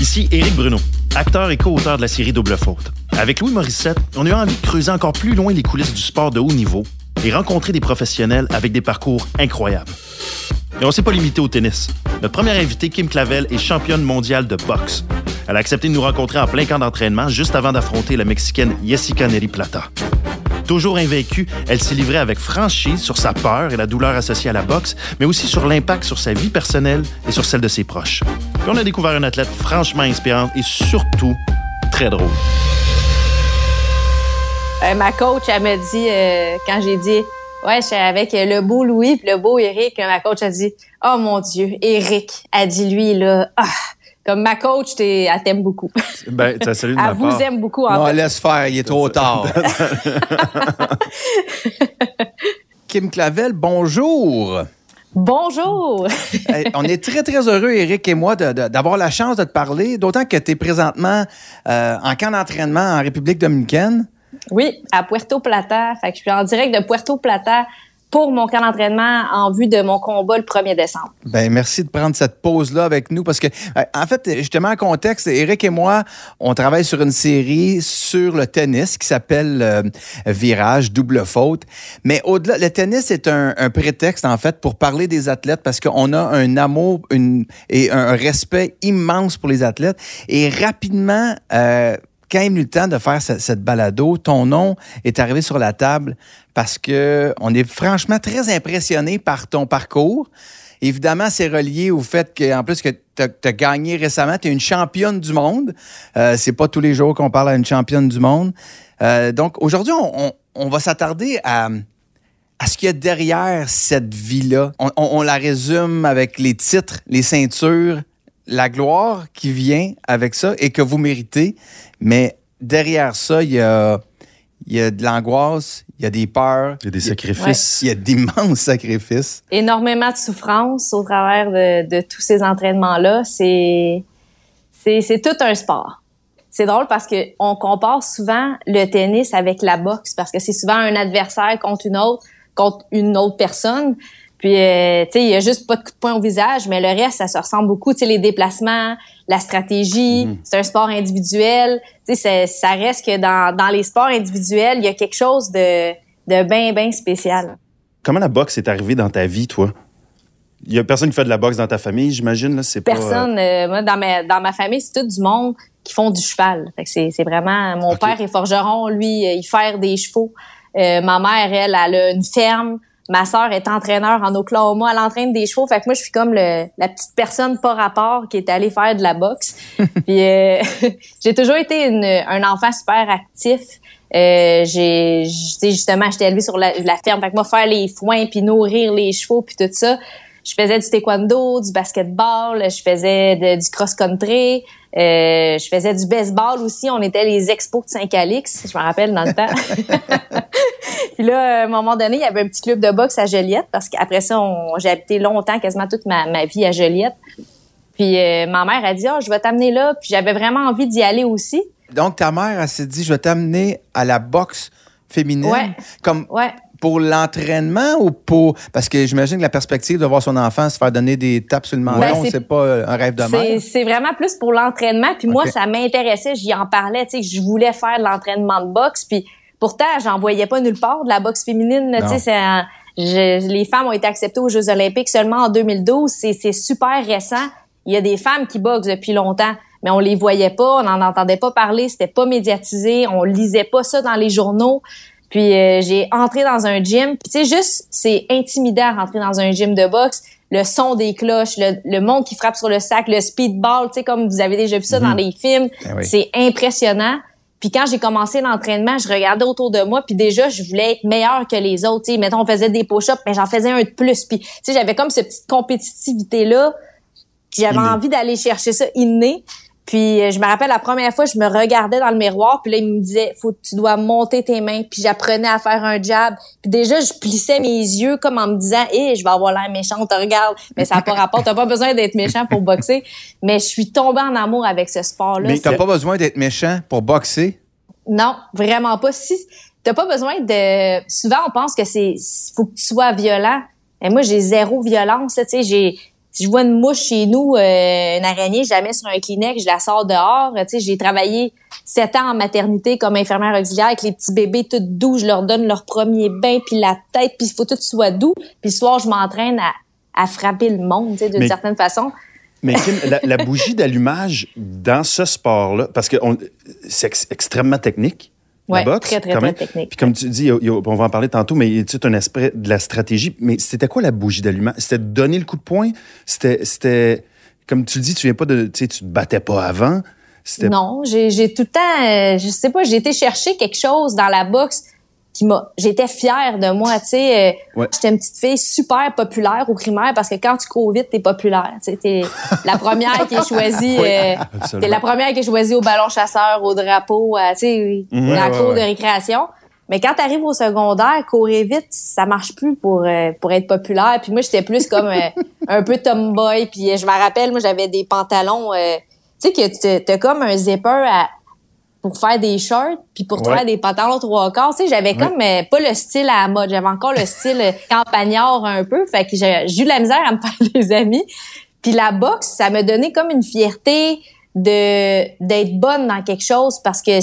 Ici Éric Bruno, acteur et co-auteur de la série Double Faute. Avec Louis Morissette, on a eu envie de creuser encore plus loin les coulisses du sport de haut niveau et rencontrer des professionnels avec des parcours incroyables. Et on s'est pas limité au tennis. Notre première invitée, Kim Clavel, est championne mondiale de boxe. Elle a accepté de nous rencontrer en plein camp d'entraînement juste avant d'affronter la Mexicaine Jessica Neri Plata. Toujours invaincue, elle s'est livrée avec franchise sur sa peur et la douleur associée à la boxe, mais aussi sur l'impact sur sa vie personnelle et sur celle de ses proches. Puis on a découvert une athlète franchement inspirante et surtout très drôle. Euh, ma coach, elle m'a dit, euh, quand j'ai dit, ouais, je suis avec le beau Louis puis le beau Eric, ma coach a dit, oh mon Dieu, Eric, a dit lui, là, ah, comme ma coach, t'es, elle t'aime beaucoup. Ben, de Elle vous aime beaucoup, en Non, fait. laisse faire, il est trop tard. Kim Clavel, bonjour. Bonjour! Hey, on est très, très heureux, Eric et moi, de- de- d'avoir la chance de te parler, d'autant que tu es présentement euh, en camp d'entraînement en République dominicaine. Oui, à Puerto Plata. Fait que je suis en direct de Puerto Plata pour mon camp d'entraînement en vue de mon combat le 1er décembre. Ben merci de prendre cette pause-là avec nous parce que, euh, en fait, justement, en contexte, Eric et moi, on travaille sur une série sur le tennis qui s'appelle euh, Virage, double faute. Mais au-delà, le tennis est un, un prétexte, en fait, pour parler des athlètes parce qu'on a un amour une, et un respect immense pour les athlètes. Et rapidement, euh, quand est venu le temps de faire ce- cette balado, ton nom est arrivé sur la table parce que on est franchement très impressionné par ton parcours. Évidemment, c'est relié au fait qu'en plus que tu as, gagné récemment, tu es une championne du monde. Euh, c'est pas tous les jours qu'on parle à une championne du monde. Euh, donc aujourd'hui, on, on- on va s'attarder à, à ce qu'il y a derrière cette vie-là. On- on la résume avec les titres, les ceintures, la gloire qui vient avec ça et que vous méritez. Mais derrière ça, il y a, il y a de l'angoisse, il y a des peurs. Il y a des sacrifices. Il y a d'immenses sacrifices. Énormément de souffrance au travers de, de tous ces entraînements-là. C'est tout un sport. C'est drôle parce que on compare souvent le tennis avec la boxe parce que c'est souvent un adversaire contre une autre, contre une autre personne. Puis, euh, tu sais, il y a juste pas de coup de poing au visage, mais le reste, ça se ressemble beaucoup. Tu sais, les déplacements, la stratégie, c'est un sport individuel. Tu sais, ça reste que dans, dans les sports individuels, il y a quelque chose de, de bien, bien spécial. Comment la boxe est arrivée dans ta vie, toi? Il y a personne qui fait de la boxe dans ta famille, j'imagine. Là, c'est pas, euh, Personne, euh, moi, dans ma, dans ma famille, c'est tout du monde qui font du cheval. Fait que c'est, c'est vraiment, mon père est forgeron, lui, euh, il fait des chevaux. Euh, ma mère, elle, elle a une ferme. Ma sœur est entraîneur en Oklahoma, elle entraîne des chevaux. Fait que moi, je suis comme le, la petite personne pas rapport qui est allée faire de la boxe. Puis euh, j'ai toujours été une, un enfant super actif. Euh, j'ai, justement, j'étais élevée sur la, la ferme. Fait que moi, faire les foins puis nourrir les chevaux puis tout ça. Je faisais du taekwondo, du basketball, je faisais de- du cross-country, euh, je faisais du baseball aussi. On était les expos de Saint-Calix, je me rappelle dans le temps. Puis là, à un moment donné, il y avait un petit club de boxe à Joliette parce qu'après ça, j'ai habité longtemps, quasiment toute ma, ma vie à Joliette. Puis euh, ma mère a dit, oh, je vais t'amener là. Puis j'avais vraiment envie d'y aller aussi. Donc, ta mère, elle s'est dit, je vais t'amener à la boxe féminine. Ouais. Comme Ouais. Pour l'entraînement ou pour. Parce que j'imagine que la perspective de voir son enfant se faire donner des tapes sur le menton, Ben, c'est- c'est pas euh, un rêve de C'est, mère. c'est vraiment plus pour l'entraînement. Puis moi, ça m'intéressait. J'y en parlais. Tu sais, je voulais faire de l'entraînement de boxe. Puis pourtant, j'en voyais pas nulle part de la boxe féminine. Tu sais, c'est un- je- les femmes ont été acceptées aux Jeux Olympiques seulement en 2012. C'est, c'est super récent. Il y a des femmes qui boxent depuis longtemps, mais on les voyait pas, on n'en entendait pas parler, c'était pas médiatisé, on lisait pas ça dans les journaux. Puis euh, j'ai entré dans un gym. Puis tu sais, juste, c'est intimidant rentrer dans un gym de boxe. Le son des cloches, le, le monde qui frappe sur le sac, le speedball, tu sais, comme vous avez déjà vu ça dans les films. Ah oui. C'est impressionnant. Puis quand j'ai commencé l'entraînement, je regardais autour de moi, puis déjà, je voulais être meilleure que les autres. Tu sais, mettons, on faisait des push-ups, mais j'en faisais un de plus. Puis, tu sais, j'avais comme cette petite compétitivité-là. J'avais envie d'aller chercher ça inné. Puis euh, je me rappelle la première fois, je me regardais dans le miroir, puis là il me disait faut tu dois monter tes mains, puis j'apprenais à faire un jab. Puis déjà je plissais mes yeux comme en me disant "Eh, je vais avoir l'air méchante, regarde." Mais ça n'a pas rapport, t'as pas besoin d'être méchant pour boxer. Mais je suis tombée en amour avec ce sport-là. Mais t'as pas besoin d'être méchant pour boxer? Non, vraiment pas. Si t'as pas besoin de. Souvent, on pense que c'est faut que tu sois violent. Et moi, j'ai zéro violence. Tu sais, j'ai si je vois une mouche chez nous, euh, une araignée, je la mets sur un Kleenex, je la sors dehors. Tu sais, j'ai travaillé sept ans en maternité comme infirmière auxiliaire avec les petits bébés tout doux. Je leur donne leur premier bain, puis la tête, puis il faut tout soit doux. Puis le soir, je m'entraîne à, à, frapper le monde, tu sais, d'une certaine façon. Mais Kim, la, bougie d'allumage dans ce sport-là, parce que c'est extrêmement technique. Oui, très, très, très technique. Puis comme tu dis, on va en parler tantôt, mais a un aspect de la stratégie. Mais c'était quoi la bougie d'allumage? C'était de donner le coup de poing? C'était, comme tu dis, tu viens pas de, tu sais, tu te battais pas avant? Non, j'ai tout le temps, euh, je sais pas, j'ai été chercher quelque chose dans la boxe j'étais fière de moi, tu sais. Euh, j'étais une petite fille super populaire au primaire parce que quand tu cours vite, t'es populaire. T'es la première qui est choisie, euh, t'es la première qui est choisie au ballon chasseur, au drapeau, euh, tu sais, dans la cour de récréation. Mais quand t'arrives au secondaire, courir vite, ça marche plus pour pour être populaire. Puis moi, j'étais plus comme un peu tomboy. Puis je me rappelle, moi, j'avais des pantalons, tu sais, que t'as comme un zipper à pour faire des shorts puis pour faire des pantalons trois quarts. Tu sais, j'avais comme euh, pas le style à la mode. J'avais encore le style euh, campagnard un peu. Fait que j'ai eu la misère à me faire des amis. Puis la boxe, ça m'a donné comme une fierté de d'être bonne dans quelque chose parce que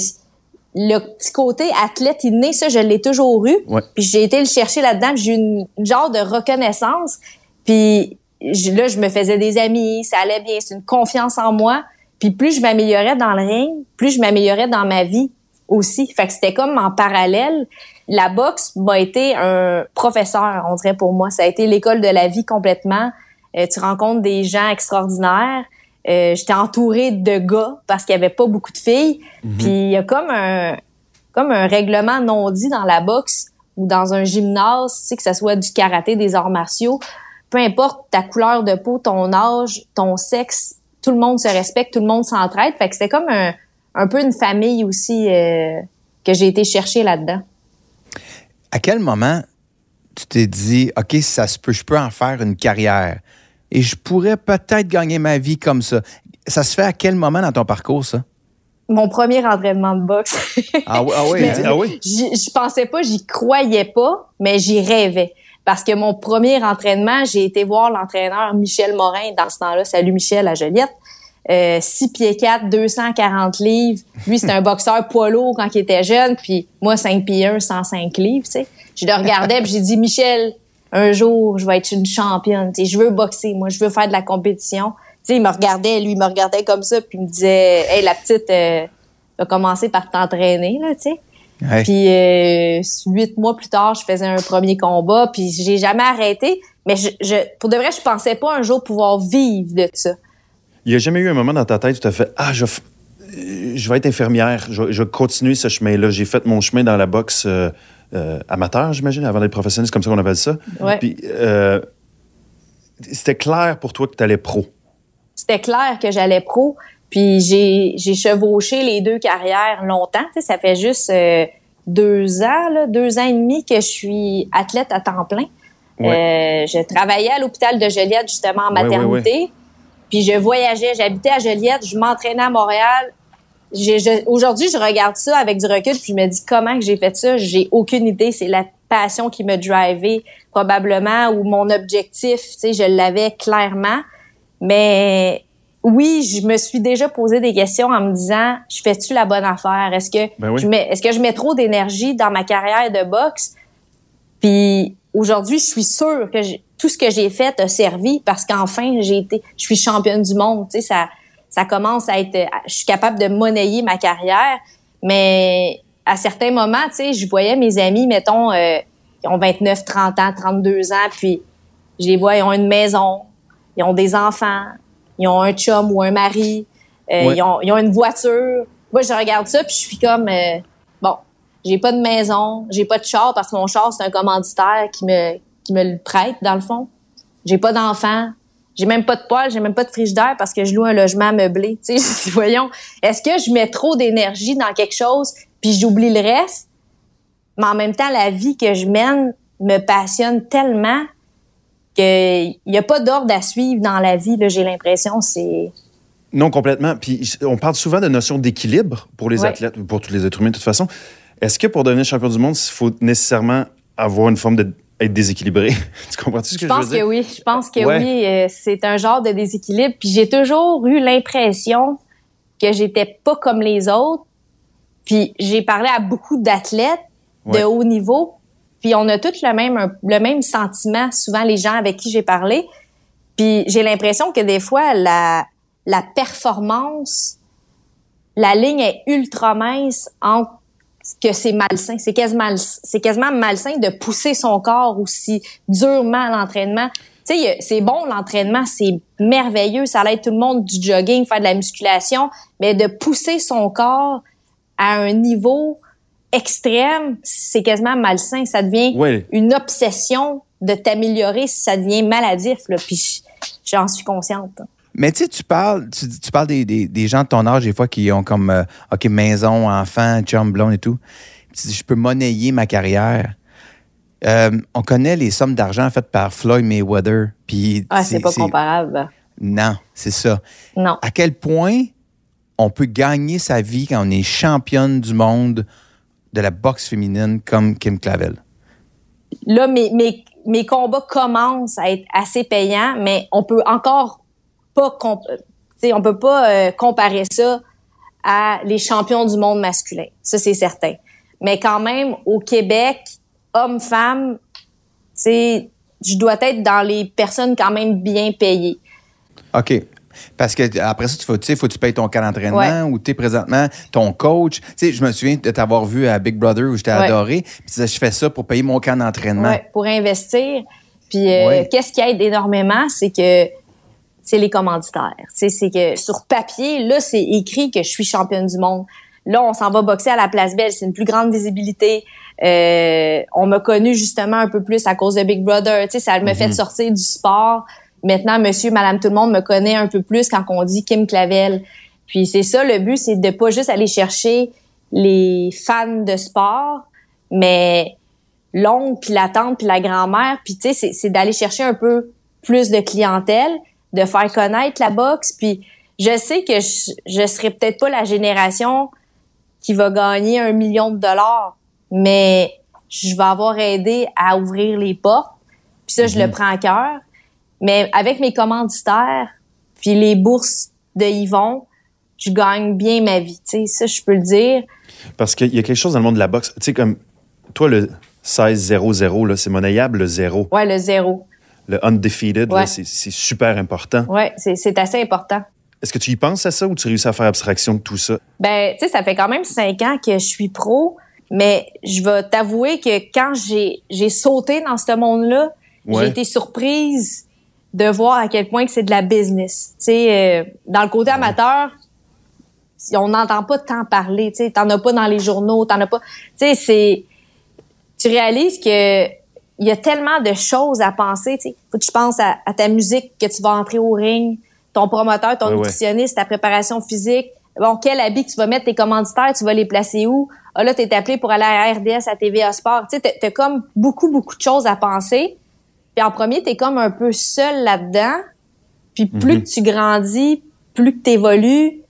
le petit côté athlète inné, ça, je l'ai toujours eu. Puis j'ai été le chercher là-dedans. J'ai eu une, genre de reconnaissance. Puis là, je me faisais des amis, ça allait bien. C'est une confiance en moi. Puis plus je m'améliorais dans le ring, plus je m'améliorais dans ma vie aussi. Fait que c'était comme en parallèle. La boxe m'a été un professeur, on dirait pour moi. Ça a été l'école de la vie complètement. Euh, tu rencontres des gens extraordinaires. Euh, J'étais entourée de gars parce qu'il y avait pas beaucoup de filles. Mhm. Puis il y a comme un comme un règlement non dit dans la boxe ou dans un gymnase, tu sais que ça soit du karaté, des arts martiaux, peu importe ta couleur de peau, ton âge, ton sexe, tout le monde se respecte, tout le monde s'entraide. Fait que c'était comme un, peu une famille aussi euh, que j'ai été chercher là-dedans. À quel moment tu t'es dit, OK, ça se peut, je peux en faire une carrière et je pourrais peut-être gagner ma vie comme ça? Ça se fait à quel moment dans ton parcours, ça? Mon premier entraînement de boxe. ah oui? Ah oui? ah oui? Je pensais pas, j'y croyais pas, mais j'y rêvais parce que mon premier entraînement, j'ai été voir l'entraîneur Michel Morin dans ce temps-là. Salut Michel à Joliette. Euh, 6 pieds 4, 240 livres. Lui, c'était un boxeur poids lourd quand il était jeune, puis moi, 5 pieds 1, 105 livres, tu sais. Je le regardais, puis j'ai dit, Michel, un jour, je vais être une championne, tu sais, je veux boxer, moi, je veux faire de la compétition. Tu sais, il me regardait, lui, il me regardait comme ça, puis il me disait, hey, la petite, euh, va commencer par t'entraîner, là, tu sais. Puis euh, huit mois plus tard, je faisais un premier combat, puis j'ai jamais arrêté. Mais je, pour de vrai, je pensais pas un jour pouvoir vivre de ça. Il y a jamais eu un moment dans ta tête où tu as fait Ah, je, je vais être infirmière, je, je vais continuer ce chemin-là. J'ai fait mon chemin dans la boxe euh, euh, amateur, j'imagine, avant d'être professionnel, c'est comme ça qu'on appelle ça. Ouais. Puis c'était clair pour toi que tu allais pro. C'était clair que j'allais pro. Puis j'ai, chevauché les deux carrières longtemps. ça fait juste euh, deux ans, là, deux ans et demi que je suis athlète à temps plein. Euh, je travaillais à l'hôpital de Joliette justement en maternité. puis je voyageais, j'habitais à Joliette, je m'entraînais à Montréal. aujourd'hui, je regarde ça avec du recul, puis je me dis comment que j'ai fait ça? J'ai aucune idée. C'est la passion qui me drivait probablement ou mon objectif. Tu sais, je l'avais clairement. Mais oui, je me suis déjà posé des questions en me disant, je fais-tu la bonne affaire? Est-ce que ben je mets, est-ce que je mets trop d'énergie dans ma carrière de boxe? Puis aujourd'hui, je suis sûre que tout ce que j'ai fait a servi parce qu'enfin, j'ai été, je suis championne du monde. Tu sais, ça, ça commence à être, je suis capable de monnayer ma carrière. Mais à certains moments, tu sais, je voyais mes amis, mettons, euh, qui ont 29, 30 ans, 32 ans, puis je les vois, ils ont une maison, ils ont des enfants, ils ont un chum ou un mari, euh, ils, ont, ils, ont, une voiture. Moi, je regarde ça, puis je suis comme, euh, bon, j'ai pas de maison, j'ai pas de char parce que mon char, c'est un commanditaire qui me, qui me le prête, dans le fond. J'ai pas d'enfant. J'ai même pas de poêle, j'ai même pas de frigidaire parce que je loue un logement meublé. Tu sais, voyons, est-ce que je mets trop d'énergie dans quelque chose puis j'oublie le reste? Mais en même temps, la vie que je mène me passionne tellement qu'il n'y a pas d'ordre à suivre dans la vie, j'ai l'impression. C'est. Non, complètement. Puis on parle souvent de notion d'équilibre pour les athlètes athlètes, pour tous les êtres humains de toute façon. Est-ce que pour devenir champion du monde, il faut nécessairement avoir une forme être déséquilibré? tu comprends ce que je, je pense veux dire? que oui. Je pense que oui. Euh, c'est un genre de déséquilibre. Puis j'ai toujours eu l'impression que j'étais pas comme les autres. Puis j'ai parlé à beaucoup d'athlètes de haut niveau. Puis on a tous le même, le même sentiment, souvent les gens avec qui j'ai parlé. Puis j'ai l'impression que des fois, la, la performance, la ligne est ultra mince entre que c'est malsain. C'est quasiment, c'est quasiment malsain de pousser son corps aussi durement à l'entraînement. Tu sais, c'est bon l'entraînement, c'est merveilleux, ça aide tout le monde du jogging, faire de la musculation, mais de pousser son corps à un niveau extrême, c'est quasiment malsain. Ça devient une obsession de t'améliorer, ça devient maladif. Là. Puis j'en suis consciente. Mais tu sais, tu parles, tu, parles des, des, gens de ton âge, des fois, qui ont comme, euh, OK, maison, enfant, chum, blonde et tout. je peux monnayer ma carrière. Euh, on connaît les sommes d'argent faites par Floyd Mayweather. Puis ah, c'est pas comparable. Non, c'est ça. Non. À quel point on peut gagner sa vie quand on est championne du monde de la boxe féminine comme Kim Clavel? Là, mes, mes, mes combats commencent à être assez payants, mais on peut encore pas on peut pas euh, comparer ça à les champions du monde masculin. Ça c'est certain. Mais quand même au Québec, hommes-femmes, tu je dois être dans les personnes quand même bien payées. OK. Parce que après ça, tu faut, faut que tu payes ton cas d'entraînement ou tu es présentement ton coach. Tu sais, je me souviens de t'avoir vu à Big Brother où je t'ai adoré. Puis je fais ça pour payer mon camp d'entraînement. Ouais, pour investir. Puis euh, qu'est-ce qui aide énormément, c'est que c'est les commanditaires. C'est que sur papier, là, c'est écrit que je suis championne du monde. Là, on s'en va boxer à la Place Belle. C'est une plus grande visibilité. Euh, on m'a connu justement un peu plus à cause de Big Brother. Tu sais, ça me fait mhm. sortir du sport. Maintenant, monsieur, madame, tout le monde me connaît un peu plus quand on dit Kim Clavel. Puis c'est ça, le but, c'est de pas juste aller chercher les fans de sport, mais l'oncle, puis la tante, puis la grand-mère. Puis tu sais, c'est d'aller chercher un peu plus de clientèle de faire connaître la boxe. Puis je sais que je, je serai peut-être pas la génération qui va gagner un million de dollars, mais je vais avoir aidé à ouvrir les portes. Puis ça, je le mhm. prends à cœur. Mais avec mes commanditaires, puis les bourses de Yvon, je gagne bien ma vie. Tu sais, ça, je peux le dire. Parce qu'il y a quelque chose dans le monde de la boxe. Tu sais, comme toi, le 16-0-0, c'est monnayable, le zéro. Ouais, le zéro le undefeated, c'est super important. Oui, c'est assez important. Est-ce que tu y penses à ça ou tu réussis à faire abstraction de tout ça? Ben, tu sais, ça fait quand même cinq ans que je suis pro, mais je vais t'avouer que quand j'ai sauté dans ce monde-là, j'ai été surprise de voir à quel point que c'est de la business. Tu sais, euh, dans le côté amateur, on n'entend pas tant parler. Tu sais, t'en as pas dans les journaux, t'en as pas. Tu sais, c'est. Tu réalises que il y a tellement de choses à penser. Tu faut que tu penses à, ta musique que tu vas entrer au ring, ton promoteur, ton nutritionniste, ta préparation physique. Bon, quel habit que tu vas mettre tes commanditaires, tu vas les placer où? Ah là, t'es appelé pour aller à RDS, à TVA Sport. Tu sais, t'as comme beaucoup, beaucoup de choses à penser. Puis en premier, t'es comme un peu seul là-dedans. Puis plus mhm. que tu grandis, plus que t'évolues,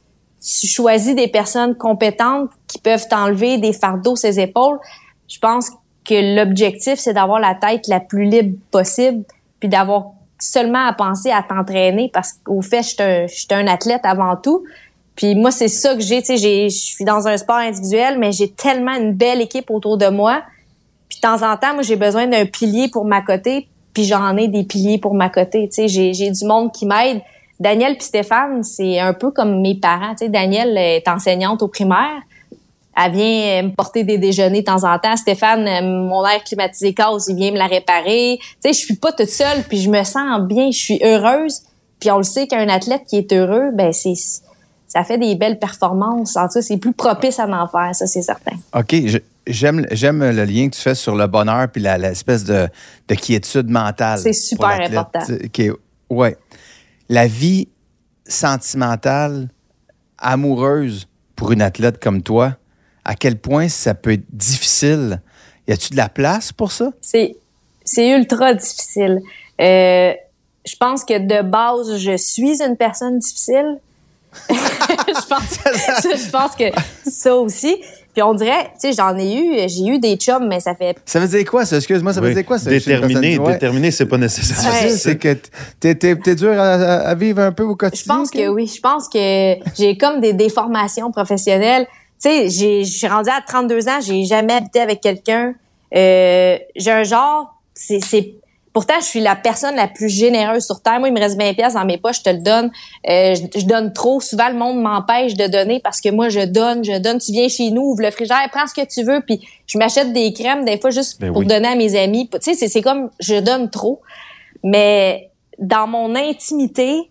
tu choisis des personnes compétentes qui peuvent t'enlever des fardeaux ses épaules. Je pense que l'objectif, c'est d'avoir la tête la plus libre possible, puis d'avoir seulement à penser à t'entraîner parce qu'au fait, je suis un, athlète avant tout. Puis moi, c'est ça que j'ai, tu sais, je suis dans un sport individuel, mais j'ai tellement une belle équipe autour de moi. Puis de temps en temps, moi, j'ai besoin d'un pilier pour ma côté, puis j'en ai des piliers pour ma côté. Tu sais, j'ai, j'ai du monde qui m'aide. Daniel puis Stéphane, c'est un peu comme mes parents. Tu sais, Daniel est enseignante au primaire elle vient me porter des déjeuners de temps en temps. Stéphane, euh, mon air climatisé casse, il vient me la réparer. Tu sais, je suis pas toute seule, puis je me sens bien, je suis heureuse. Puis on le sait qu'un athlète qui est heureux, ben c'est ça fait des belles performances. En tout cas, c'est plus propice à en faire, ça c'est certain. OK, j'aime j'aime le lien que tu fais sur le bonheur puis l'espèce de, de quiétude mentale. C'est super important. OK, ouais. La vie sentimentale, amoureuse pour une athlète comme toi, à quel point ça peut être difficile? Y a-tu de la place pour ça? C'est, c'est ultra difficile. Euh, je pense que de base, je suis une personne difficile. je, pense, je pense que ça aussi. Puis on dirait, tu sais, j'en ai eu, j'ai eu des chums, mais ça fait. Ça veut dire quoi, ça? Excuse-moi, ça veut dire quoi, ça? Déterminé, déterminé, c'est pas nécessaire. C'est que t'es, t'es, t'es dur à, vivre un peu au quotidien? Je pense que oui. Je pense que j'ai comme des déformations professionnelles. Tu sais, j'ai, je suis rendue à 32 ans, j'ai jamais habité avec quelqu'un. Euh, j'ai un genre, c'est, c'est Pourtant, je suis la personne la plus généreuse sur Terre. Moi, il me reste 20 pièces dans mes poches, je te le donne. Euh, je, donne trop. Souvent, le monde m'empêche de donner parce que moi, je donne, je donne. Tu viens chez nous, ouvre le frigidaire, prends ce que tu veux. Puis je m'achète des crèmes des fois juste ben pour donner à mes amis. Tu sais, c'est comme je donne trop. Mais dans mon intimité,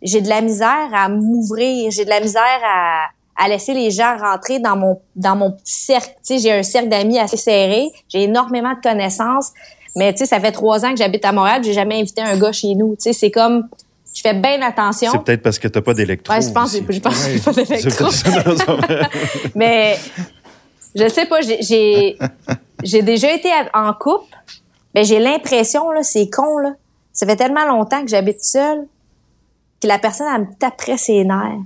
j'ai de la misère à m'ouvrir. J'ai de la misère à, à laisser les gens rentrer dans mon dans mon petit cercle. Tu sais, j'ai un cercle d'amis assez serré. J'ai énormément de connaissances. Mais tu sais, ça fait trois ans que j'habite à Montréal, j'ai jamais invité un gars chez nous. Tu sais, c'est comme je fais bien attention. C'est peut-être parce que t'as pas d'électro. Ouais, je pense, je pense que j'ai pas d'électro. mais je sais pas, j'ai j'ai déjà été en couple. Mais j'ai l'impression là, c'est con là. Ça fait tellement longtemps que j'habite seule que la personne elle me taperait ses nerfs.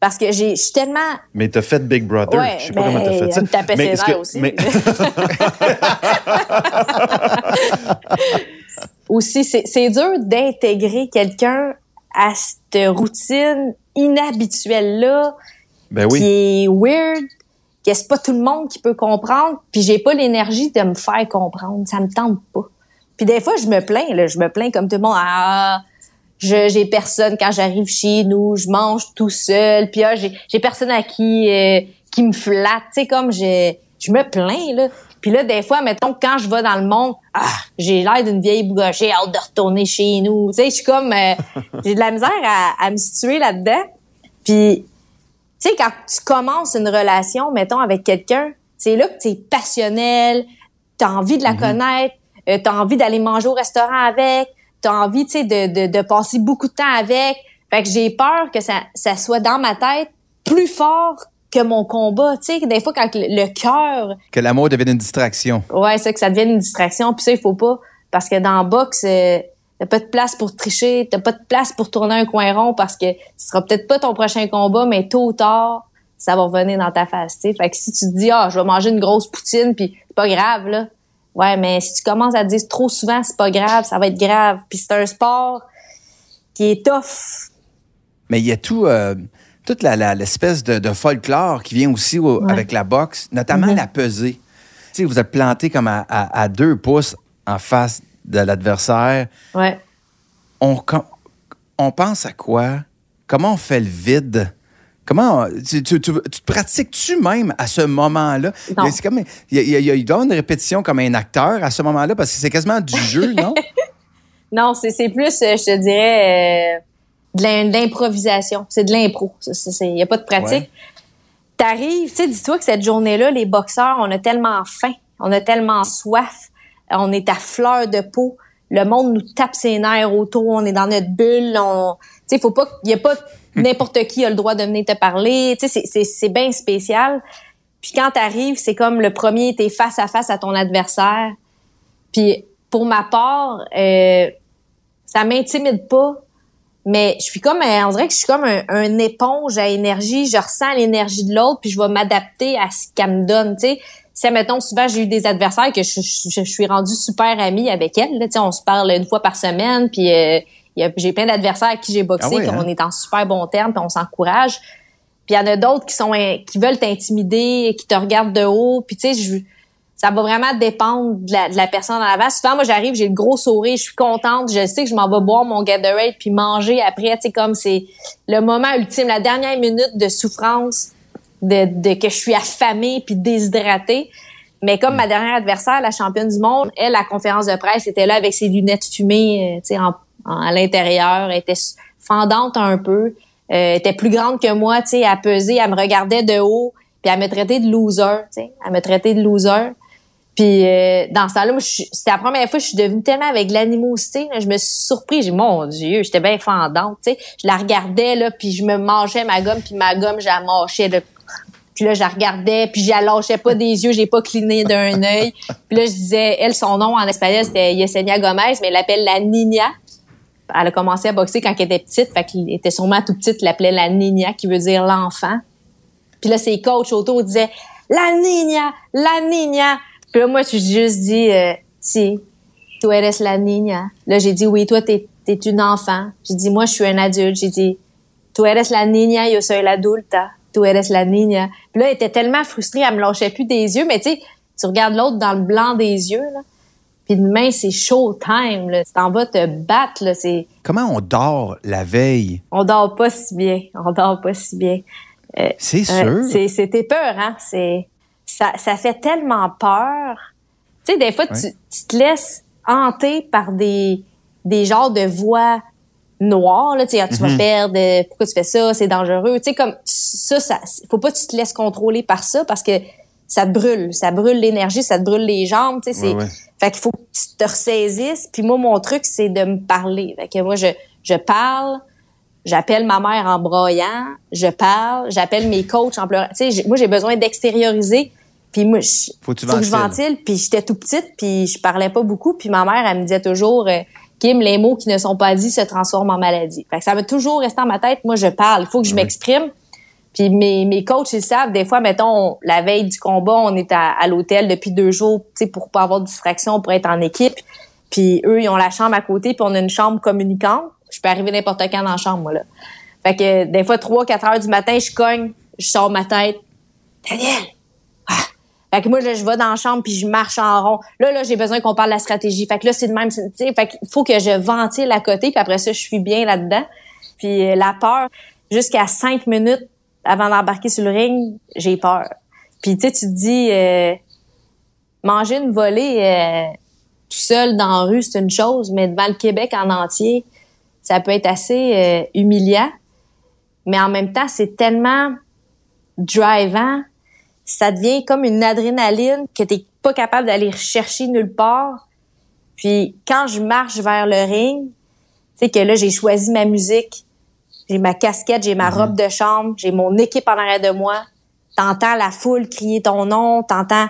Parce que j'ai, je suis tellement. Mais t'as fait Big Brother. Ouais, je sais pas comment t'as fait ça. Me mais ses nerfs aussi. Mais... aussi, c'est dur d'intégrer quelqu'un à cette routine inhabituelle-là. Ben oui. Qui est weird, que c'est pas tout le monde qui peut comprendre, puis j'ai pas l'énergie de me faire comprendre. Ça me tente pas. Puis des fois, je me plains, là, je me plains comme tout le monde. Ah, je j'ai personne quand j'arrive chez nous, je mange tout seul, puis ah, j'ai j'ai personne à qui euh, qui me flatte, tu sais comme je je me plains là. Puis là des fois mettons quand je vais dans le monde, ah, j'ai l'air d'une vieille bougochée hâte de retourner chez nous. Tu sais, je suis comme euh, j'ai de la misère à, à me situer là-dedans. Puis tu sais quand tu commences une relation mettons avec quelqu'un, c'est là que tu es passionnel, tu as envie de la mm-hmm. connaître, euh, tu as envie d'aller manger au restaurant avec, t'as envie, tu sais, de, de, de, passer beaucoup de temps avec. Fait que j'ai peur que ça, ça soit dans ma tête plus fort que mon combat, tu sais, des fois quand le, cœur... Que l'amour devienne une distraction. Ouais, c'est que ça devienne une distraction. Puis ça, il faut pas, parce que dans le boxe, euh, t'as pas de place pour tricher, t'as pas de place pour tourner un coin rond parce que ce sera peut-être pas ton prochain combat, mais tôt ou tard, ça va revenir dans ta face, tu sais. Fait que si tu te dis, ah, je vais manger une grosse poutine, puis c'est pas grave, là, Ouais, mais si tu commences à dire trop souvent, c'est pas grave, ça va être grave. Puis c'est un sport qui est tough. Mais il y a tout, euh, toute l'espèce de, folklore qui vient aussi avec la boxe, notamment mm-hmm. la pesée. Tu sais, vous êtes planté comme à, deux pouces en face de l'adversaire. Ouais. On, on pense à quoi? Comment on fait le vide? Comment tu, tu, pratiques-tu même à ce moment-là? C'est comme il, il, doit avoir une répétition comme un acteur à ce moment-là parce que c'est quasiment du jeu, non? non, c'est plus, euh, je te dirais, euh, de l'improvisation. C'est de l'impro. Il n'y a pas de pratique. T'arrives, tu sais, dis-toi que cette journée-là, les boxeurs, on a tellement faim, on a tellement soif, on est à fleur de peau. Le monde nous tape ses nerfs autour, on est dans notre bulle. On, tu sais, faut pas, il y a pas n'importe qui a le droit de venir te parler. Tu sais, c'est bien spécial. Puis quand t'arrives, c'est comme le premier, t'es face à face à ton adversaire. Puis pour ma part, euh, ça m'intimide pas, mais je suis comme, on dirait que je suis comme un, éponge à énergie. Je ressens l'énergie de l'autre, puis je vais m'adapter à ce qu'elle me donne. Tu sais, si mettons souvent j'ai eu des adversaires que je, suis rendue super amie avec elles. sais, on se parle une fois par semaine, puis euh, j'ai plein d'adversaires à qui j'ai boxé, ah qu'on hein? est en super bon terme, puis on s'encourage. Puis il y en a d'autres qui sont qui veulent t'intimider, qui te regardent de haut. Puis tu sais, ça va vraiment dépendre de la, personne en avant. Souvent, moi, j'arrive, j'ai le gros sourire, je suis contente, je sais que je m'en vais boire mon Gatorade puis manger après. Tu sais, comme c'est le moment ultime, la dernière minute de souffrance, de, de que je suis affamée puis déshydratée. Mais comme ma dernière adversaire, la championne du monde, elle, la conférence de presse, était là avec ses lunettes fumées, euh, tu sais, en à l'intérieur, elle était fendante un peu, euh, était plus grande que moi, tu sais, à peser, elle me regardait de haut, puis elle me traitait de loser, tu sais, elle me traitait de loser. Puis euh, dans ce temps-là, c'était la première fois que je suis devenue tellement avec l'animosité, je me suis surpris, j'ai mon dieu, j'étais bien fendante, tu sais, je la regardais là, puis je me mangeais ma gomme, puis ma gomme, je la mâchais de puis là, je la regardais, puis je la lâchais pas des yeux, j'ai pas cligné d'un œil. Puis là, je disais, elle, son nom en espagnol, c'était Yesenia Gomez, mais elle l'appelle la Nina elle a commencé à boxer quand elle était petite, fait qu'elle était sûrement tout petite, l'appelait la Nina, qui veut dire l'enfant. Puis là, ses coachs autour disaient la niña, la niña. Puis là, moi, je juste dit, euh, si, tu eres la niña. Là, j'ai dit, oui, toi, t'es, t'es une enfant. J'ai dit, moi, je suis un adulte. J'ai dit, tu eres la niña, yo soy la adulta. Tu eres la niña. Puis là, elle était tellement frustrée, elle me lâchait plus des yeux. Mais tu sais, tu regardes l'autre dans le blanc des yeux, là. Puis demain, c'est showtime, là. Tu t'en vas te battre, là. C'est... Comment on dort la veille? On dort pas si bien. On dort pas si bien. Euh, c'est sûr. c'est, c'était peur, hein. C'est, ça, ça fait tellement peur. Tu sais, des fois, tu, tu, te laisses hanter par des, des genres de voix noires, là. Tu ah, tu vas Mhm. perdre, pourquoi tu fais ça, c'est dangereux. Tu sais, comme, ça, ça, faut pas que tu te laisses contrôler par ça parce que ça te brûle. Ça brûle l'énergie, ça te brûle les jambes, tu sais, c'est, Ouais, ouais. fait qu'il faut que tu te ressaisisses. Puis moi, mon truc, c'est de me parler. Fait que moi, je, je parle, j'appelle ma mère en broyant, je parle, j'appelle mes coachs en pleurant. Tu sais, moi, j'ai besoin d'extérioriser. Puis moi, je, Faut que tu faut que je ventile. Puis j'étais tout petite, puis je parlais pas beaucoup. Puis ma mère, elle me disait toujours, euh, Kim, les mots qui ne sont pas dits se transforment en maladie. Fait que ça va toujours rester en ma tête. Moi, je parle. Il faut que je m'exprime. Puis mes, mes coachs, ils savent, des fois, mettons, la veille du combat, on est à, à l'hôtel depuis deux jours, tu sais, pour pas avoir de distraction, pour être en équipe. Puis eux, ils ont la chambre à côté, puis on a une chambre communicante. Je peux arriver n'importe quand dans la chambre, moi, là. Fait que des fois, 3, 4 heures du matin, je cogne, je sors ma tête. Daniel! Fait que moi, là, je vais dans la chambre puis je marche en rond. Là, là, j'ai besoin qu'on parle de la stratégie. Fait que là, c'est de même, fait qu'il faut que je ventile à côté puis après ça, je suis bien là-dedans. Puis euh, la peur, jusqu'à cinq minutes avant d'embarquer sur le ring, j'ai peur. Puis tu sais, tu te dis, euh, manger une volée euh, tout seul dans la rue, c'est une chose, mais devant le Québec en entier, ça peut être assez euh, humiliant. Mais en même temps, c'est tellement drivant, ça devient comme une adrénaline que t'es pas capable d'aller chercher nulle part. Puis quand je marche vers le ring, tu sais que là j'ai choisi ma musique, j'ai ma casquette, j'ai ma robe de chambre, j'ai mon équipe en arrière de moi. T'entends la foule crier ton nom, t'entends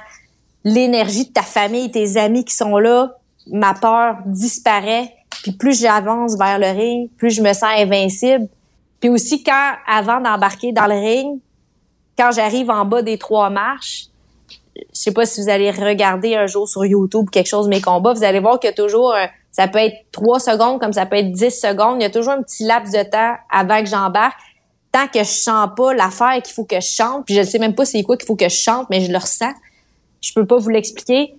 l'énergie de ta famille, tes amis qui sont là. Ma peur disparaît. Puis plus j'avance vers le ring, plus je me sens invincible. Puis aussi quand, avant d'embarquer dans le ring, quand j'arrive en bas des trois marches, je sais pas si vous allez regarder un jour sur YouTube quelque chose mes combats, vous allez voir a toujours un- ça peut être trois secondes comme ça peut être 10 secondes, il y a toujours un petit laps de temps avant que j'embarque. Tant que je sens pas l'affaire qu'il faut que je chante, puis je sais même pas c'est quoi qu'il faut que je chante, mais je le ressens. Je peux pas vous l'expliquer.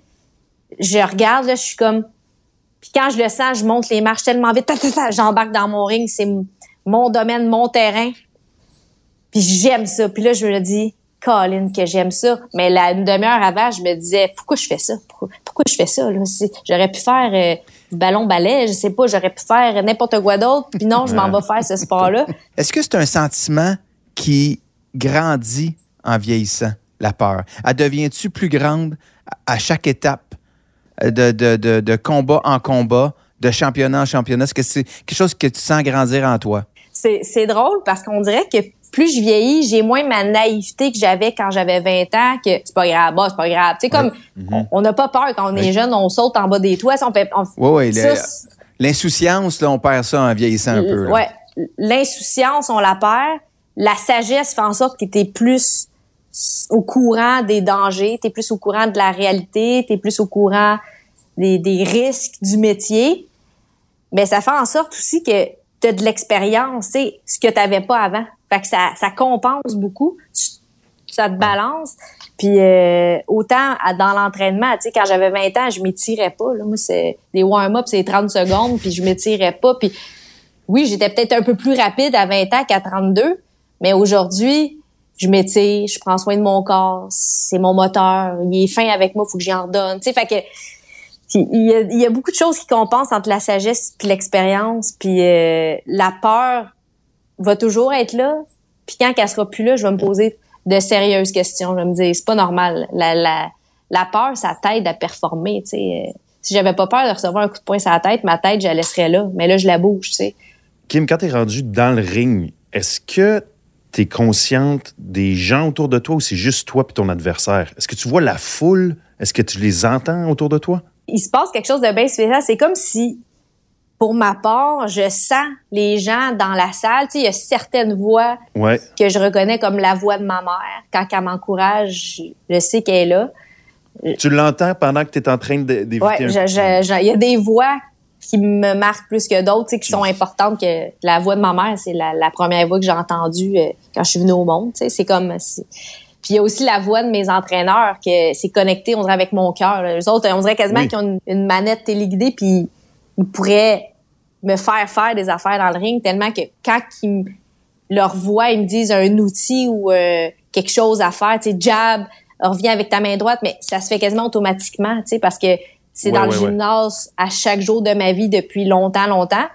Je regarde là, je suis comme puis quand je le sens, je monte les marches tellement vite, j'embarque dans mon ring, c'est mon domaine, mon terrain. Puis j'aime ça. Puis là, je me dis, Colin, que j'aime ça. Mais là, une demi-heure avant, je me disais, pourquoi je fais ça? Pourquoi, pourquoi je fais ça? Là? J'aurais pu faire euh, du ballon-ballet, je sais pas, j'aurais pu faire n'importe quoi d'autre. Puis non, je m'en vais faire ce sport-là. Est-ce que c'est un sentiment qui grandit en vieillissant, la peur? Elle devient-tu plus grande à chaque étape euh, de, de, de, de combat en combat, de championnat en championnat? Est-ce que c'est quelque chose que tu sens grandir en toi? C'est drôle parce qu'on dirait que plus je vieillis, j'ai moins ma naïveté que j'avais quand j'avais 20 ans, que c'est pas grave, bah, c'est pas grave. Tu sais, comme, on- on n'a pas peur quand on est jeune, on saute en bas des toits, on fait, on- Oui, c'est- L'insouciance, là, on perd ça en vieillissant un peu. là. Ouais, l'insouciance, on la perd. La sagesse fait en sorte que tu es plus au courant des dangers, tu es plus au courant de la réalité, tu es plus au courant des, des risques du métier. Mais ça fait en sorte aussi que tu as de l'expérience, sais, ce que tu n'avais pas avant. Fait que ça, ça compense beaucoup, Tu- ça te balance. Puis euh, autant à- dans l'entraînement, tu sais, quand j'avais 20 ans, je m'étirais pas. Là. Moi, c'est des warm-up, c'est 30 secondes, puis je m'étirais pas. Puis oui, j'étais peut-être un peu plus rapide à 20 ans qu'à 32, mais aujourd'hui, je m'étire, je prends soin de mon corps, c'est mon moteur, il est fin avec moi, faut que j'y en redonne. Tu sais, fait que il y, a, il y a beaucoup de choses qui compensent entre la sagesse puis l'expérience, puis euh, la peur va toujours être là. Puis quand elle sera plus là, je vais me poser de sérieuses questions. Je vais me dire, c'est pas normal. La, la, la peur, ça t'aide à performer. Tu sais. Euh, Si j'avais pas peur de recevoir un coup de poing sur la tête, ma tête, je la laisserais là. Mais là, je la bouge. Kim, quand tu es rendu dans le ring, est-ce que tu es consciente des gens autour de toi ou c'est juste toi et ton adversaire? Est-ce que tu vois la foule? Est-ce que tu les entends autour de toi? il se passe quelque chose de bien spécial. C'est comme si pour ma part, je sens les gens dans la salle. Tu sais, il y a certaines voix Ouais. que je reconnais comme la voix de ma mère. Quand elle m'encourage, je sais qu'elle est là. Tu l'entends pendant que tu es en train de- d'éviter je- il y a des voix qui me marquent plus que d'autres, tu sais, qui sont importantes que la voix de ma mère, c'est la, la première voix que j'ai entendue euh, quand je suis venue au monde, tu sais, c'est comme puis il y a aussi la voix de mes entraîneurs que c'est connecté on dirait avec mon cœur. Les autres, on dirait quasiment Oui. qu'ils ont une, une manette téléguidée puis ils pourraient me faire faire des affaires dans le ring tellement que quand ils me- leur voix, ils me disent un outil ou euh, quelque chose à faire, tu sais, jab, reviens avec ta main droite, mais ça se fait quasiment automatiquement, tu sais, parce que c'est Ouais, dans ouais, le ouais. gymnase à chaque jour de ma vie depuis longtemps, longtemps.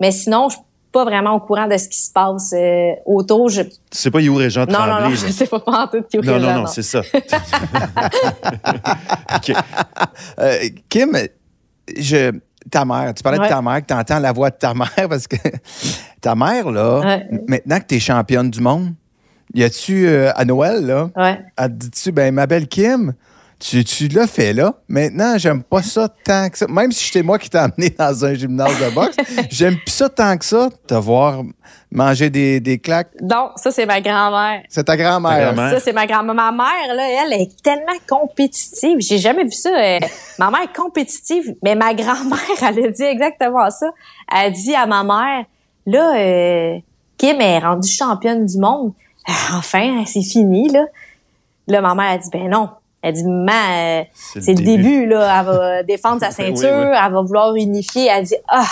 Mais sinon, je suis pas vraiment au courant de ce qui se passe euh, autour. Je... C'est pas You Régent Non, non, non, Tremblay. je sais pas en tout Non, non, non, c'est ça. OK. Euh, Kim, je, ta mère, tu parlais Ouais. de ta mère, que tu entends la voix de ta mère parce que ta mère, là, Ouais. maintenant que tu es championne du monde, y a-tu euh, à Noël, là, Ouais. elle dit-tu, ben, ma belle Kim, tu, tu l'as fait, là. Maintenant, j'aime pas ça tant que ça. Même si c'était moi qui t'ai amené dans un gymnase de boxe, j'aime plus ça tant que ça, te voir manger des, des claques. Donc, ça, c'est ma grand-mère. C'est ta grand-mère. Grand-mère. Ça, c'est ma grand-mère. Ma mère, là, elle est tellement compétitive. J'ai jamais vu ça. Euh, ma mère est compétitive, mais ma grand-mère, elle a dit exactement ça. Elle a dit à ma mère, là, euh, Kim est rendue championne du monde. Euh, Enfin, c'est fini, là. Là, ma mère a dit, ben non. Elle dit, maman, euh, c'est le début, là. Elle va défendre sa ceinture, oui. elle va vouloir unifier. Elle dit, ah,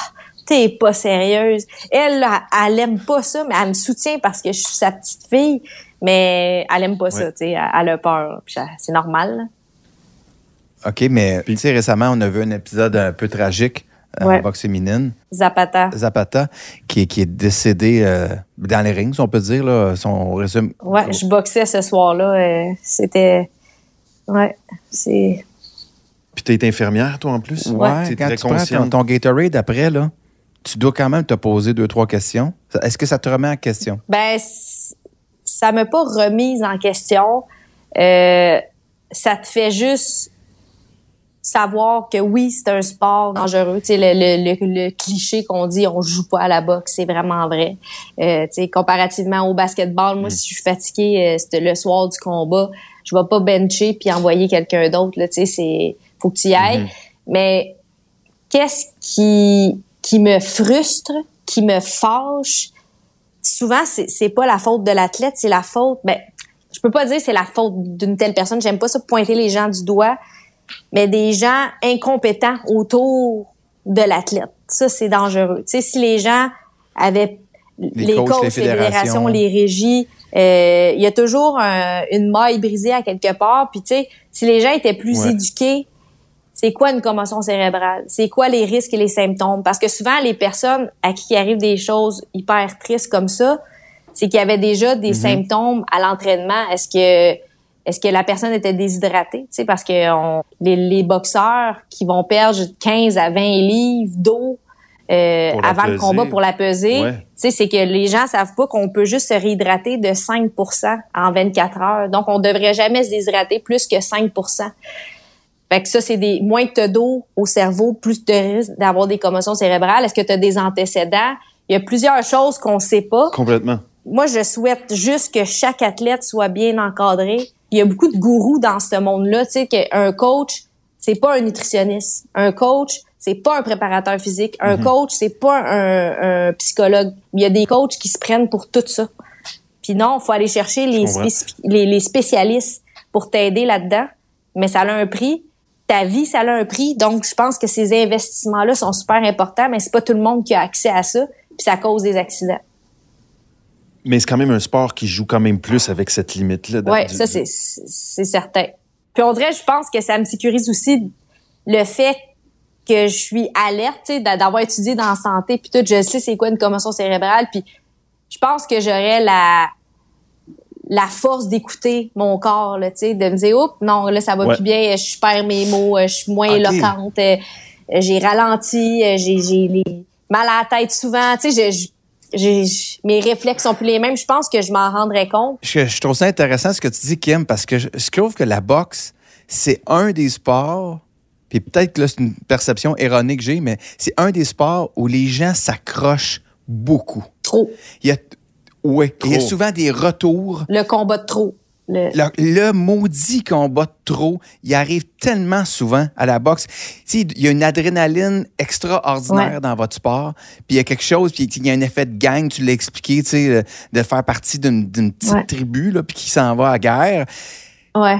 t'es pas sérieuse. Elle, là, elle aime pas ça, mais elle me soutient parce que je suis sa petite fille. Mais elle aime pas ça, tu sais. Elle, a peur. C'est normal. là. OK, mais tu sais, récemment, on a vu un épisode un peu tragique euh, Ouais. en boxe féminine. Zapata. Zapata, qui, est- qui est décédé euh, dans les rings, si on peut dire. Là, son résume. Ouais, je boxais ce soir-là. euh, C'était. Ouais, c'est. Puis tu es infirmière, toi, en plus? Ouais, T'es quand très tu prends ton, consciente. ton Gatorade après, là, tu dois quand même te poser deux, trois questions. Est-ce que ça te remet en question? Ben, ça m'a pas remise en question. Euh, ça te fait juste savoir que oui, c'est un sport dangereux. Tu sais, le, le, le, le cliché qu'on dit, on joue pas à la boxe, c'est vraiment vrai. Euh, tu sais, comparativement au basketball, moi, si je suis fatiguée euh, le soir du combat, je vais pas bencher puis envoyer quelqu'un d'autre. Là, tu sais, c'est faut que tu y ailles. Mais qu'est-ce qui qui me frustre, qui me fâche, souvent c'est c'est pas la faute de l'athlète, c'est la faute. Ben, je peux pas dire c'est la faute d'une telle personne. J'aime pas ça pointer les gens du doigt, mais des gens incompétents autour de l'athlète. Ça c'est dangereux. Tu sais, si les gens avaient les, coachs, coachs, les les, fédérations, les régies, euh, il y a toujours un- une maille brisée à quelque part. Puis tu sais, si les gens étaient plus Ouais. éduqués, c'est quoi une commotion cérébrale? C'est quoi les risques et les symptômes? Parce que souvent, les personnes à qui arrivent des choses hyper tristes comme ça, c'est qu'il y avait déjà des symptômes à l'entraînement. Est-ce que est-ce que la personne était déshydratée? Tu sais, parce que on- les, les boxeurs qui vont perdre 15 à 20 livres d'eau euh, avant le combat pour la peser, Ouais. tu sais, c'est que les gens savent pas qu'on peut juste se réhydrater de 5% en 24 heures. Donc, on devrait jamais se déshydrater plus que 5% fait que ça, c'est des moins que t'as d'eau au cerveau, plus de risque d'avoir des commotions cérébrales. Est-ce que tu as des antécédents? Il y a plusieurs choses qu'on sait pas. Complètement. Moi, je souhaite juste que chaque athlète soit bien encadré. Il y a beaucoup de gourous dans ce monde-là. Tu sais, qu'un coach, c'est pas un nutritionniste. Un coach, c'est pas un préparateur physique. Un coach, c'est pas un, un psychologue. Il y a des coachs qui se prennent pour tout ça. Puis non, il faut aller chercher les, les spécialistes pour t'aider là-dedans. Mais ça a un prix. Ta vie, ça a un prix. Donc, je pense que ces investissements-là sont super importants, mais c'est pas tout le monde qui a accès à ça. Puis ça cause des accidents. Mais c'est quand même un sport qui joue quand même plus avec cette limite-là. Oui, Du- ça, c'est, c'est certain. Puis on dirait, je pense que ça me sécurise aussi le fait que je suis alerte, tu sais, d'a- d'avoir étudié dans la santé, puis tout, je sais c'est quoi une commotion cérébrale, puis je pense que j'aurais la la force d'écouter mon corps, là, tu sais, de me dire, oups, non, là, ça va Ouais. plus bien, je perds mes mots, euh, je suis moins éloquente, euh, j'ai ralenti, euh, j'ai, j'ai les mal à la tête souvent, tu sais, je- mes réflexes sont plus les mêmes. Je pense que je m'en rendrais compte. Je, je trouve ça intéressant ce que tu dis, Kim, parce que je, je trouve que la boxe, c'est un des sports puis peut-être que là, c'est une perception erronée que j'ai, mais c'est un des sports où les gens s'accrochent beaucoup. Trop. Il y a, ouais, il y a souvent des retours. Le combat de trop. Le- Le, le maudit combat de trop, il arrive tellement souvent à la boxe. Tu sais, il y a une adrénaline extraordinaire Ouais. dans votre sport, puis il y a quelque chose, puis il y a un effet de gang, tu l'as expliqué, tu sais, de faire partie d'une petite Ouais. tribu, là, puis qui s'en va à guerre. Ouais.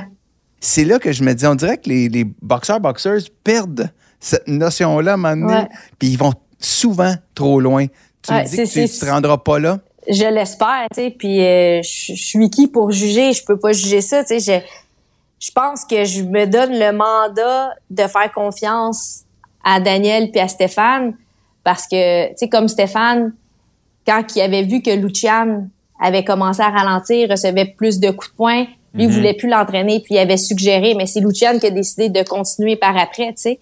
c'est là que je me dis, on dirait que les, les boxeurs, boxeuses perdent cette notion-là à un moment donné, Ouais. puis ils vont souvent trop loin. Tu Ouais, me dis c'est- que tu, tu te rendras pas là? Je l'espère, tu sais, puis euh, je suis qui pour juger, je peux pas juger ça, tu sais, je je pense que je me donne le mandat de faire confiance à Daniel puis à Stéphane parce que tu sais comme Stéphane quand il avait vu que Lucian avait commencé à ralentir, recevait plus de coups de poing, lui il voulait plus l'entraîner puis il avait suggéré mais c'est Lucian qui a décidé de continuer par après, tu sais.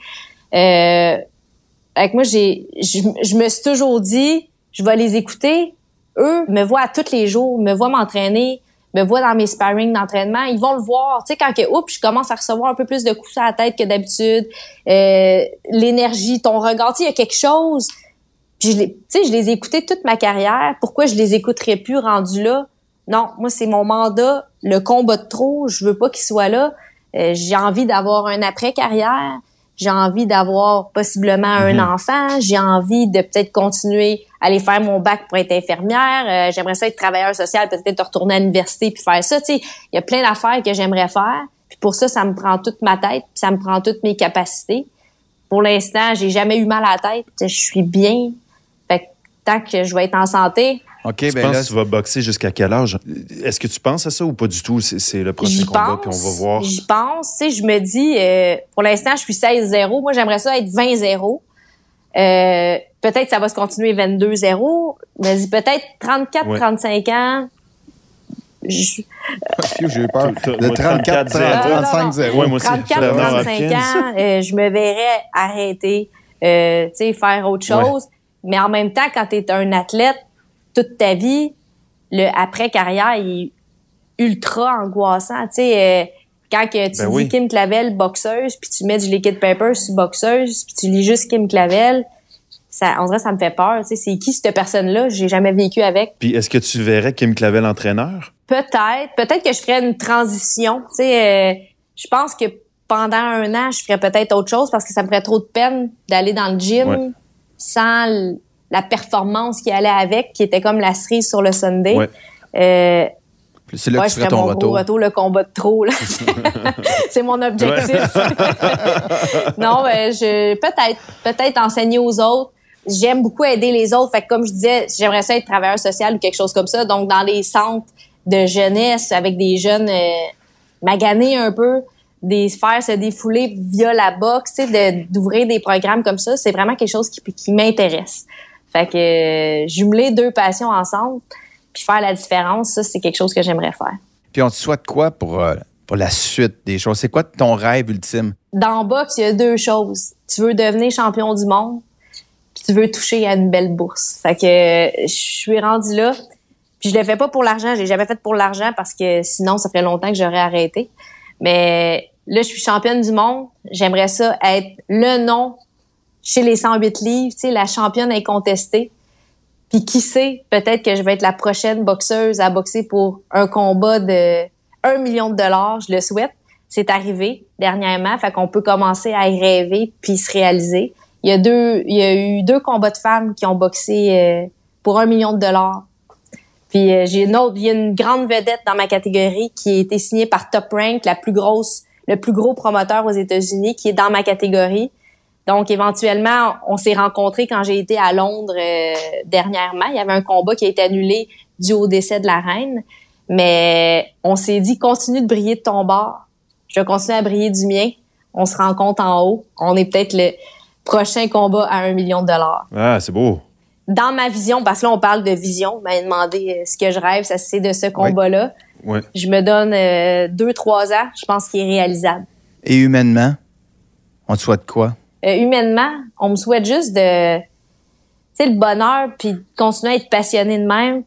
Euh, que moi, j'ai, je me suis toujours dit, je vais les écouter. Eux me voient tous les jours, me voient m'entraîner, me voient dans mes sparring d'entraînement. Ils vont le voir. Tu sais, quand que, oups, je commence à recevoir un peu plus de coups à la tête que d'habitude, euh, l'énergie, ton regard, tu sais, il y a quelque chose. Puis je tu sais, je les ai toute ma carrière. Pourquoi je les écouterais plus rendus là? Non, moi, c'est mon mandat. Le combat de trop, je veux pas qu'il soit là. Euh, j'ai envie d'avoir un après-carrière. J'ai envie d'avoir possiblement un enfant. J'ai envie de peut-être continuer à aller faire mon bac pour être infirmière. Euh, j'aimerais ça être travailleur social, peut-être retourner à l'université puis faire ça. Tu sais, il y a plein d'affaires que j'aimerais faire. Puis pour ça, ça me prend toute ma tête, puis ça me prend toutes mes capacités. Pour l'instant, j'ai jamais eu mal à la tête. Je suis bien. Fait que tant que je vais être en santé, OK, Tu ben penses là, que tu vas boxer jusqu'à quel âge? Est-ce que tu penses à ça ou pas du tout? C'est le prochain combat pense. qu'on va voir. J'y pense. Tu sais, je me dis, euh, pour l'instant, je suis 16-0. Moi, j'aimerais ça être 20-0. Euh, peut-être ça va se continuer 22-0. Mais peut-être 34-35 ans. Je- Phew, j'ai eu peur. De moi, 34, 34, 35, 0. Ouais, moi aussi. 34, Bernard 35 Hopkins. ans, euh, je me verrais arrêter, euh, tu sais, faire autre chose. Mais en même temps, quand tu es un athlète, toute ta vie, le après-carrière, est ultra angoissant. Tu sais, euh, quand que tu Ben dis oui. Kim Clavel, boxeuse, puis tu mets du liquid paper sur boxeuse, puis tu lis juste Kim Clavel, ça, on dirait que ça me fait peur. Tu sais, c'est qui cette personne-là? J'ai jamais vécu avec. Puis est-ce que tu verrais Kim Clavel entraîneur? Peut-être. Peut-être que je ferais une transition. Tu sais, euh, je pense que pendant un an, je ferais peut-être autre chose parce que ça me ferait trop de peine d'aller dans le gym Ouais. sans la performance qui allait avec, qui était comme la cerise sur le Sunday. Ouais. Euh, C'est là ouais, que je tu ferais ton mon retour. le combat de trop. là. C'est mon objectif. non, ben, je peut-être peut-être enseigner aux autres. J'aime beaucoup aider les autres. Fait que comme je disais, j'aimerais ça être travailleur social ou quelque chose comme ça. Donc dans les centres de jeunesse avec des jeunes euh, maganés un peu, des faire se défouler via la boxe, tu sais, de- d'ouvrir des programmes comme ça, c'est vraiment quelque chose qui, qui m'intéresse. Fait que euh, jumeler deux passions ensemble, puis faire la différence, ça c'est quelque chose que j'aimerais faire. Puis on te souhaite quoi pour, euh, pour la suite des choses? C'est quoi ton rêve ultime? dans boxe, il y a deux choses. Tu veux devenir champion du monde, puis tu veux toucher à une belle bourse. Fait que euh, je suis rendue là. Puis je le fais pas pour l'argent, j'ai jamais fait pour l'argent parce que sinon ça ferait longtemps que j'aurais arrêté. Mais là je suis championne du monde, j'aimerais ça être le nom chez les 108 livres, tu sais la championne incontestée. Puis qui sait, peut-être que je vais être la prochaine boxeuse à boxer pour un combat de 1 million de dollars, je le souhaite. C'est arrivé dernièrement, fait qu'on peut commencer à y rêver puis se réaliser. Il y a deux, il y a eu deux combats de femmes qui ont boxé euh, pour un million de dollars. Puis euh, j'ai une autre, il y a une grande vedette dans ma catégorie qui a été signée par Top Rank, la plus grosse, le plus gros promoteur aux États-Unis, qui est dans ma catégorie. Donc éventuellement, on s'est rencontrés quand j'ai été à Londres euh, dernièrement. Il y avait un combat qui a été annulé dû au décès de la reine, mais on s'est dit continue de briller de ton bord. Je vais continuer à briller du mien. On se rencontre en haut. On est peut-être le prochain combat à un million de dollars Ah, c'est beau. dans ma vision, parce que là, on parle de vision, m'a demandé euh, ce que je rêve, ça c'est de ce combat-là. Ouais. Je me donne euh, deux, trois ans, je pense qu'il est réalisable. Et humainement, on te souhaite quoi? Euh, humainement, on me souhaite juste de, tu sais, le bonheur, puis de continuer à être passionné de même,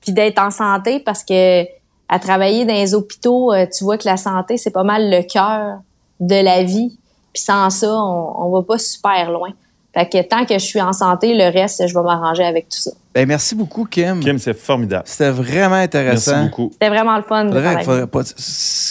puis d'être en santé, parce que à travailler dans les hôpitaux, euh, tu vois que la santé, c'est pas mal le cœur de la vie. Puis sans ça, on, on va pas super loin. Fait que tant que je suis en santé, le reste, je vais m'arranger avec tout ça. Ben, merci beaucoup, Kim. Kim, c'est formidable. C'était vraiment Merci intéressant. beaucoup. C'était vraiment le fun de Faudrait- parler. faudrait pas- ce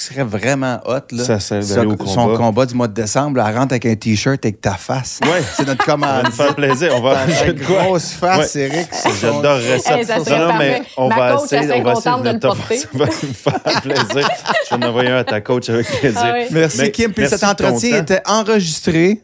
serait vraiment hot, là. Ça, ça, Son- d'aller au Son combat. combat du mois de décembre, elle rentre avec un T-shirt avec ta face. Ouais. C'est notre Ça va commande. nous faire plaisir. On va de quoi? grosse face, Ouais. Eric. J'adorerais ça. Hey, ça serait non, non, mais on Ma va coach, essayer, on va essayer contente de le te- porter. Ça va nous faire plaisir. Je vais en envoyer un à ta coach avec plaisir. Ah oui. Merci, Mais Kim. Puis merci cet de entretien était enregistré.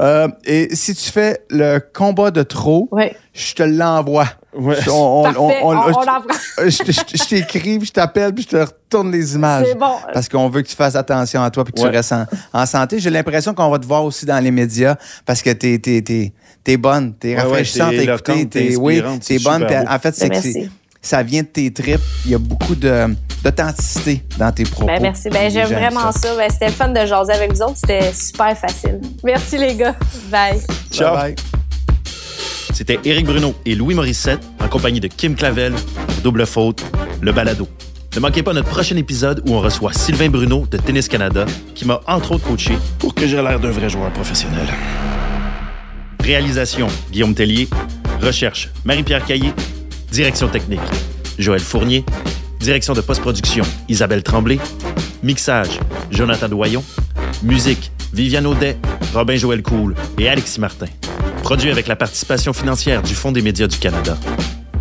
Euh, et si tu fais le combat de trop, Oui. je te l'envoie. Ouais. On- on- on- On, on je- t'écris, puis je t'appelle, puis je te retourne les images. C'est bon. Parce qu'on veut que tu fasses attention à toi puis que Ouais. tu restes en, en santé. J'ai l'impression qu'on va te voir aussi dans les médias parce que t'es t'es t'es t'es bonne, t'es Ouais, ouais, rafraîchissante t'es éloquente, t'es oui, t'es bonne. en fait, c'est Ça vient de tes tripes. Il y a beaucoup de d'authenticité dans tes propos. Ben, merci. Ben, j'aime vraiment ça. Ben, c'était le fun de jaser avec vous autres. C'était super facile. Merci, les gars. Bye. Ciao. Bye bye. C'était Éric Bruno et Louis Morissette en compagnie de Kim Clavel pour Double Faute, le balado. Ne manquez pas notre prochain épisode où on reçoit Sylvain Bruno de Tennis Canada qui m'a entre autres coaché pour que j'ai l'air d'un vrai joueur professionnel. Réalisation Guillaume Tellier. Recherche Marie-Pierre Caillé. Direction technique Joël Fournier. Direction de post-production Isabelle Tremblay. Mixage Jonathan Doyon. Musique Viviane Audet, Robin Joël Cool et Alexis Martin. Produit avec la participation financière du Fonds des médias du Canada.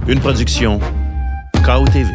Une production KOTV.